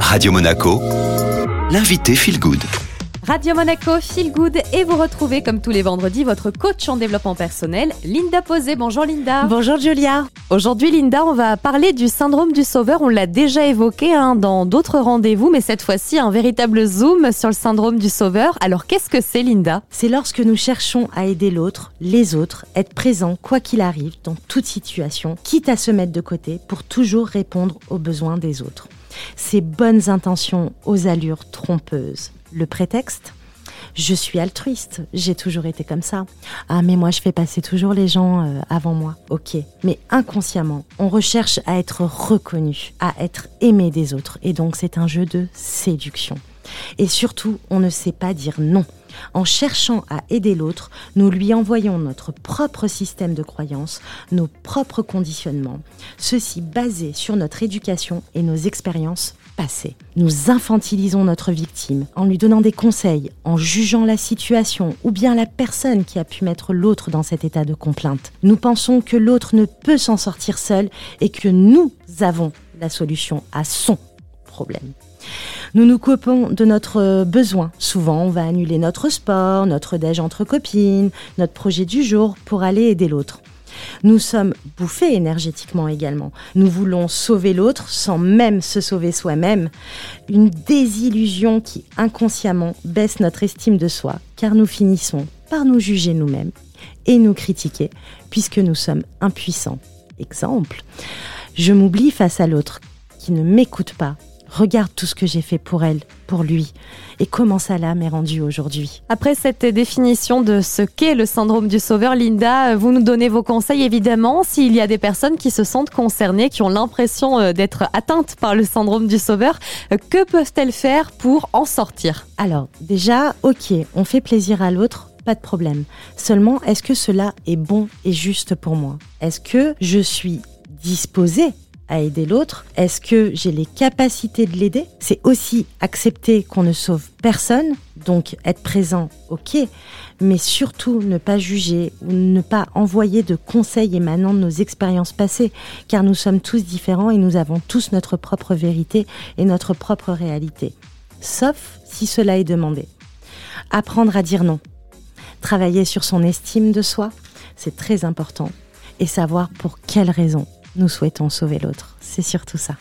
Radio Monaco, l'invité Feel Good. Radio Monaco, Feel Good et vous retrouvez comme tous les vendredis votre coach en développement personnel, Linda Posé. Bonjour Linda. Bonjour Julia. Aujourd'hui Linda, on va parler du syndrome du sauveur. On l'a déjà évoqué hein, dans d'autres rendez-vous, mais cette fois-ci un véritable zoom sur le syndrome du sauveur. Alors qu'est-ce que c'est Linda? C'est lorsque nous cherchons à aider l'autre, les autres, être présents quoi qu'il arrive dans toute situation, quitte à se mettre de côté pour toujours répondre aux besoins des autres. Ces bonnes intentions aux allures trompeuses le prétexte je suis altruiste, j'ai toujours été comme ça. Ah mais moi je fais passer toujours les gens euh, avant moi. Ok, mais inconsciemment, on recherche à être reconnu, à être aimé des autres et donc c'est un jeu de séduction. Et surtout, on ne sait pas dire non. En cherchant à aider l'autre, nous lui envoyons notre propre système de croyances, nos propres conditionnements, ceci basé sur notre éducation et nos expériences passées. Nous infantilisons notre victime en lui donnant des conseils, en jugeant la situation ou bien la personne qui a pu mettre l'autre dans cet état de complainte. Nous pensons que l'autre ne peut s'en sortir seul et que nous avons la solution à son problème. Nous nous coupons de notre besoin. Souvent, on va annuler notre sport, notre déj entre copines, notre projet du jour pour aller aider l'autre. Nous sommes bouffés énergétiquement également. Nous voulons sauver l'autre sans même se sauver soi-même. Une désillusion qui inconsciemment baisse notre estime de soi, car nous finissons par nous juger nous-mêmes et nous critiquer, puisque nous sommes impuissants. Exemple, je m'oublie face à l'autre qui ne m'écoute pas Regarde tout ce que j'ai fait pour elle, pour lui, et comment ça l'a m'est rendu aujourd'hui? Après cette définition de ce qu'est le syndrome du sauveur, Linda, vous nous donnez vos conseils évidemment s'il y a des personnes qui se sentent concernées, qui ont l'impression euh, d'être atteintes par le syndrome du sauveur. Euh, que peuvent-elles faire pour en sortir? Alors déjà, ok, on fait plaisir à l'autre, pas de problème. Seulement, est-ce que cela est bon et juste pour moi? Est-ce que je suis disposée à aider l'autre Est-ce que j'ai les capacités de l'aider? C'est aussi accepter qu'on ne sauve personne, donc être présent, ok, mais surtout ne pas juger ou ne pas envoyer de conseils émanant de nos expériences passées, car nous sommes tous différents et nous avons tous notre propre vérité et notre propre réalité. Sauf si cela est demandé. Apprendre à dire non. Travailler sur son estime de soi, c'est très important. Et savoir pour quelles raisons nous souhaitons sauver l'autre. C'est surtout ça.